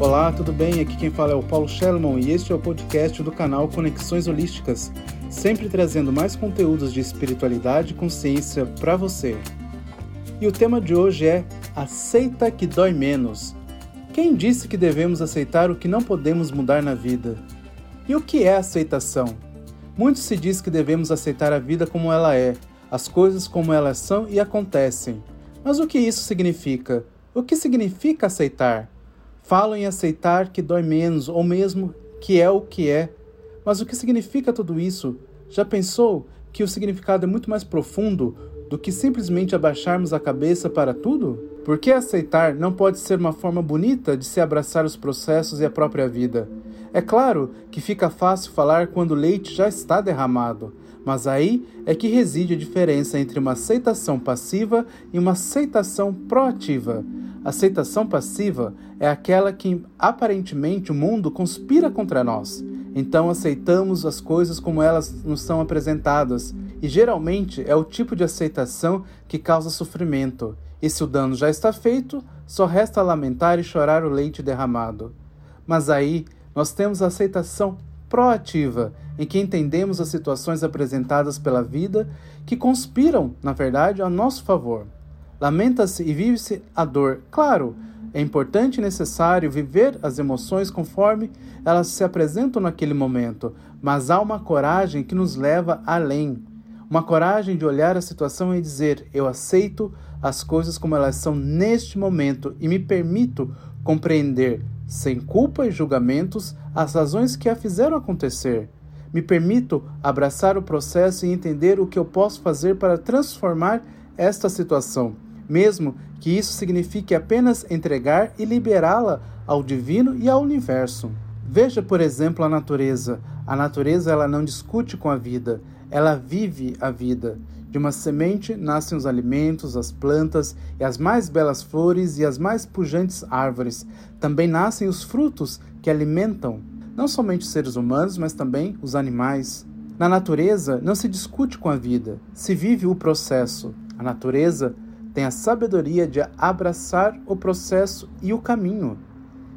Olá, tudo bem? Aqui quem fala é o Paulo Sherman e este é o podcast do canal Conexões Holísticas, sempre trazendo mais conteúdos de espiritualidade e consciência para você. E o tema de hoje é Aceita que dói menos. Quem disse que devemos aceitar o que não podemos mudar na vida? E o que é aceitação? Muito se diz que devemos aceitar a vida como ela é, as coisas como elas são e acontecem. Mas o que isso significa? O que significa aceitar? Falam em aceitar que dói menos, ou mesmo que é o que é. Mas o que significa tudo isso? Já pensou que o significado é muito mais profundo do que simplesmente abaixarmos a cabeça para tudo? Porque aceitar não pode ser uma forma bonita de se abraçar os processos e a própria vida. É claro que fica fácil falar quando o leite já está derramado, mas aí é que reside a diferença entre uma aceitação passiva e uma aceitação proativa. Aceitação passiva é aquela que aparentemente o mundo conspira contra nós. Então aceitamos as coisas como elas nos são apresentadas, e geralmente é o tipo de aceitação que causa sofrimento. E se o dano já está feito, só resta lamentar e chorar o leite derramado. Mas aí nós temos a aceitação proativa, em que entendemos as situações apresentadas pela vida que conspiram, na verdade, a nosso favor. Lamenta-se e vive-se a dor. Claro, é importante e necessário viver as emoções conforme elas se apresentam naquele momento, mas há uma coragem que nos leva além. Uma coragem de olhar a situação e dizer: eu aceito as coisas como elas são neste momento e me permito compreender, sem culpa e julgamentos, as razões que a fizeram acontecer. Me permito abraçar o processo e entender o que eu posso fazer para transformar esta situação mesmo que isso signifique apenas entregar e liberá-la ao divino e ao universo. Veja, por exemplo, a natureza. A natureza ela não discute com a vida, ela vive a vida. De uma semente nascem os alimentos, as plantas e as mais belas flores e as mais pujantes árvores. Também nascem os frutos que alimentam não somente os seres humanos, mas também os animais. Na natureza não se discute com a vida, se vive o processo. A natureza tem a sabedoria de abraçar o processo e o caminho,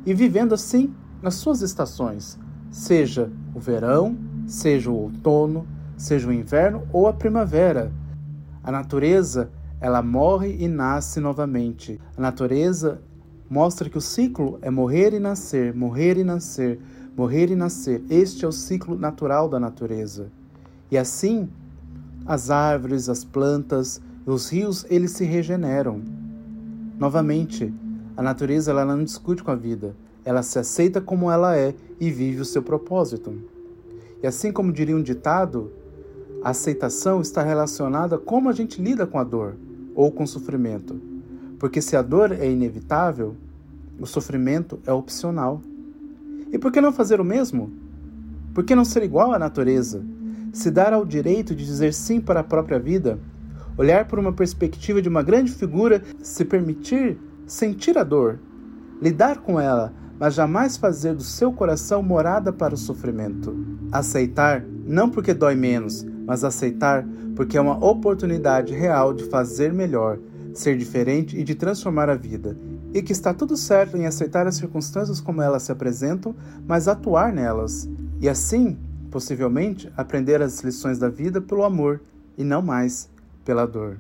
e vivendo assim nas suas estações, seja o verão, seja o outono, seja o inverno ou a primavera. A natureza, ela morre e nasce novamente. A natureza mostra que o ciclo é morrer e nascer, morrer e nascer, morrer e nascer. Este é o ciclo natural da natureza. E assim, as árvores, as plantas, os rios, eles se regeneram. Novamente, a natureza ela não discute com a vida, ela se aceita como ela é e vive o seu propósito. E assim como diria um ditado, a aceitação está relacionada a como a gente lida com a dor ou com o sofrimento. Porque se a dor é inevitável, o sofrimento é opcional. E por que não fazer o mesmo? Por que não ser igual à natureza? Se dar ao direito de dizer sim para a própria vida olhar por uma perspectiva de uma grande figura, se permitir sentir a dor, lidar com ela, mas jamais fazer do seu coração morada para o sofrimento. Aceitar não porque dói menos, mas aceitar porque é uma oportunidade real de fazer melhor, ser diferente e de transformar a vida. E que está tudo certo em aceitar as circunstâncias como elas se apresentam, mas atuar nelas. E assim, possivelmente, aprender as lições da vida pelo amor e não mais pela dor.